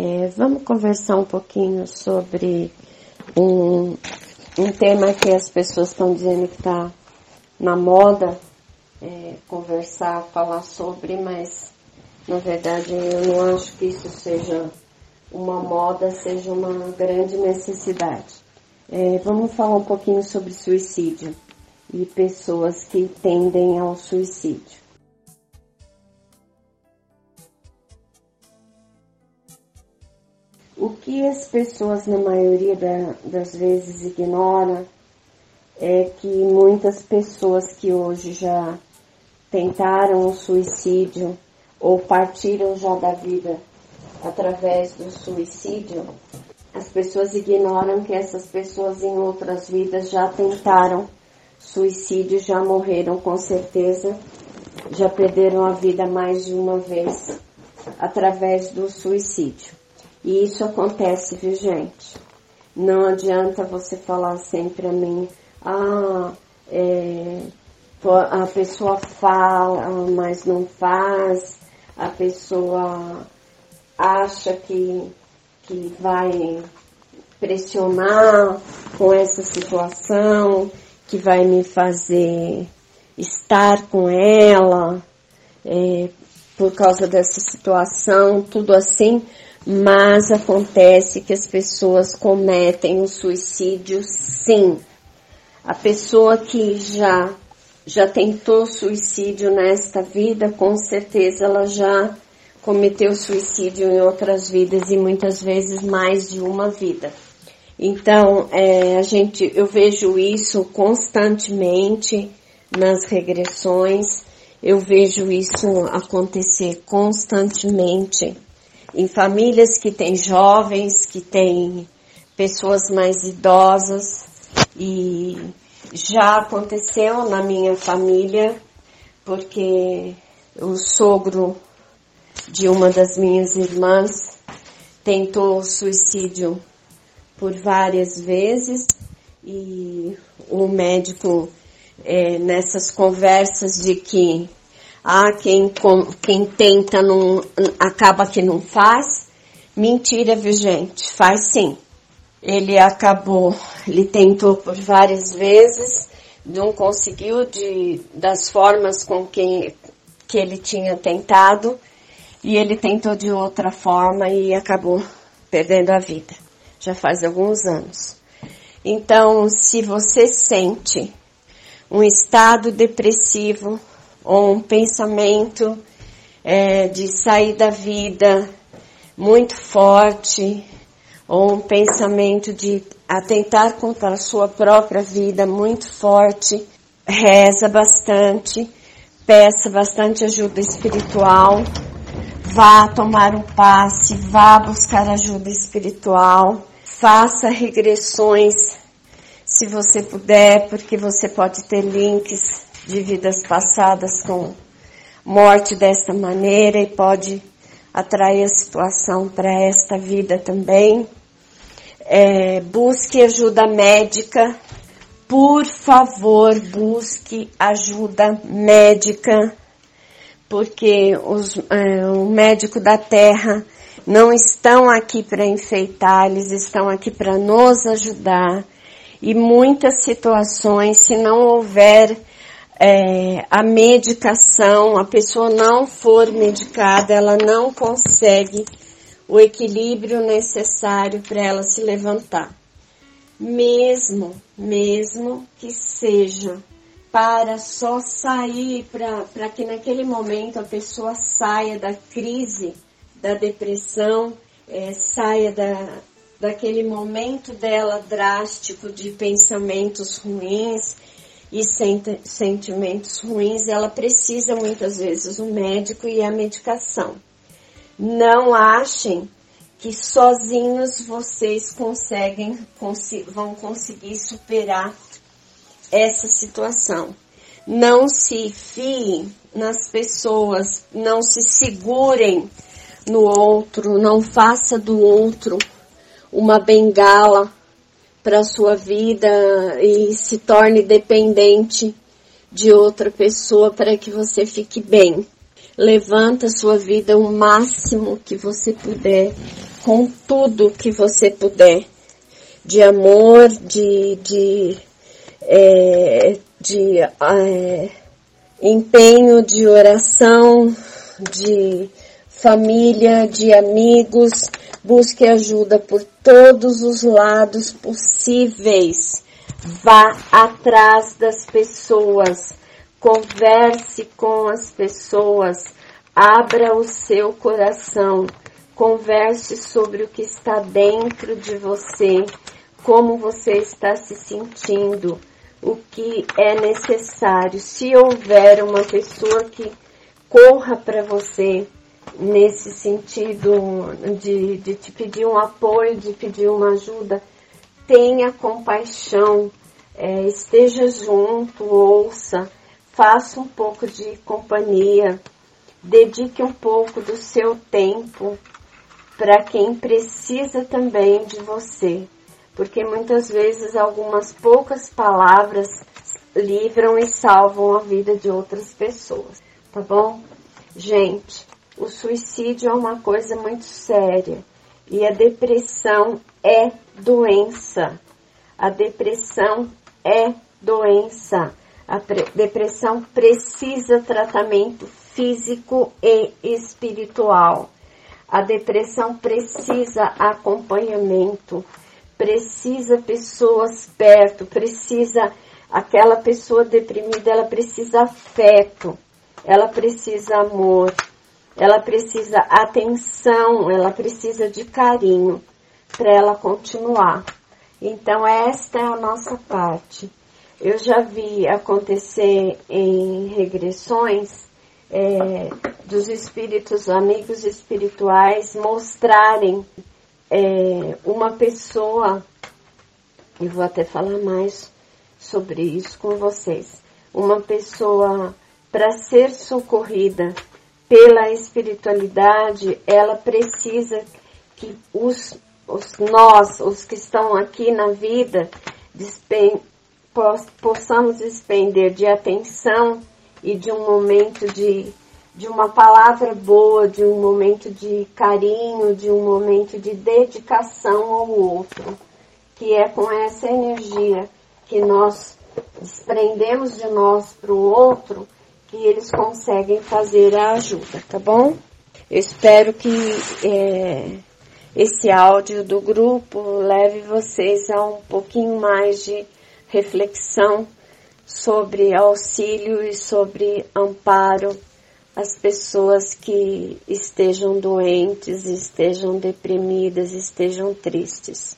É, vamos conversar um pouquinho sobre um, um tema que as pessoas estão dizendo que está na moda é, conversar, falar sobre, mas na verdade eu não acho que isso seja uma moda, seja uma grande necessidade. É, vamos falar um pouquinho sobre suicídio e pessoas que tendem ao suicídio. O que as pessoas, na maioria da, das vezes, ignoram é que muitas pessoas que hoje já tentaram o suicídio ou partiram já da vida através do suicídio, as pessoas ignoram que essas pessoas em outras vidas já tentaram suicídio, já morreram com certeza, já perderam a vida mais de uma vez através do suicídio. E isso acontece, viu gente? Não adianta você falar sempre a mim, ah, é, a pessoa fala, mas não faz, a pessoa acha que, que vai pressionar com essa situação, que vai me fazer estar com ela é, por causa dessa situação, tudo assim, mas acontece que as pessoas cometem o suicídio sim. A pessoa que já já tentou suicídio nesta vida, com certeza ela já cometeu suicídio em outras vidas e muitas vezes mais de uma vida. Então, é, a gente, eu vejo isso constantemente nas regressões, eu vejo isso acontecer constantemente em famílias que têm jovens, que têm pessoas mais idosas. E já aconteceu na minha família porque o sogro de uma das minhas irmãs tentou suicídio por várias vezes. E o médico é, nessas conversas de que ah, quem, quem tenta não, acaba que não faz. Mentira, viu gente? Faz sim. Ele acabou, ele tentou por várias vezes, não conseguiu de, das formas com que, que ele tinha tentado, e ele tentou de outra forma e acabou perdendo a vida. Já faz alguns anos. Então, se você sente um estado depressivo, ou um pensamento é, de sair da vida muito forte, ou um pensamento de atentar contra a sua própria vida muito forte, reza bastante, peça bastante ajuda espiritual, vá tomar um passe, vá buscar ajuda espiritual, faça regressões se você puder, porque você pode ter links de vidas passadas com morte desta maneira e pode atrair a situação para esta vida também. É, busque ajuda médica. Por favor, busque ajuda médica, porque os, é, o médico da terra não estão aqui para enfeitar, eles estão aqui para nos ajudar. E muitas situações, se não houver é, a medicação, a pessoa não for medicada, ela não consegue o equilíbrio necessário para ela se levantar. Mesmo, mesmo que seja para só sair, para que naquele momento a pessoa saia da crise, da depressão, é, saia da, daquele momento dela drástico de pensamentos ruins, e sentimentos ruins, ela precisa muitas vezes o médico e a medicação. Não achem que sozinhos vocês conseguem, vão conseguir superar essa situação. Não se fiem nas pessoas, não se segurem no outro, não faça do outro uma bengala para a sua vida e se torne dependente de outra pessoa para que você fique bem. Levanta a sua vida o máximo que você puder com tudo que você puder, de amor, de, de, é, de é, empenho, de oração, de família, de amigos, busque ajuda por todos os lados possíveis. Vá atrás das pessoas, converse com as pessoas, abra o seu coração, converse sobre o que está dentro de você, como você está se sentindo, o que é necessário. Se houver uma pessoa que corra para você, nesse sentido de, de te pedir um apoio, de pedir uma ajuda, tenha compaixão, é, esteja junto, ouça, faça um pouco de companhia, dedique um pouco do seu tempo para quem precisa também de você, porque muitas vezes algumas poucas palavras livram e salvam a vida de outras pessoas, tá bom? Gente, o suicídio é uma coisa muito séria e a depressão é doença. A depressão é doença. A depressão precisa tratamento físico e espiritual. A depressão precisa acompanhamento, precisa pessoas perto, precisa aquela pessoa deprimida, ela precisa afeto, ela precisa amor, ela precisa atenção, ela precisa de carinho para ela continuar. Então, esta é a nossa parte. Eu já vi acontecer em regressões é, dos espíritos, amigos espirituais, mostrarem é, uma pessoa, e vou até falar mais sobre isso com vocês, uma pessoa para ser socorrida pela espiritualidade, ela precisa que os, os nós, os que estão aqui na vida, despen, possamos despender de atenção e de um momento de, de uma palavra boa, de um momento de carinho, de um momento de dedicação ao outro, que é com essa energia que nós desprendemos de nós para o outro que eles conseguem fazer a ajuda, tá bom? Eu espero que é, esse áudio do grupo leve vocês a um pouquinho mais de reflexão sobre auxílio e sobre amparo às pessoas que estejam doentes, estejam deprimidas, estejam tristes.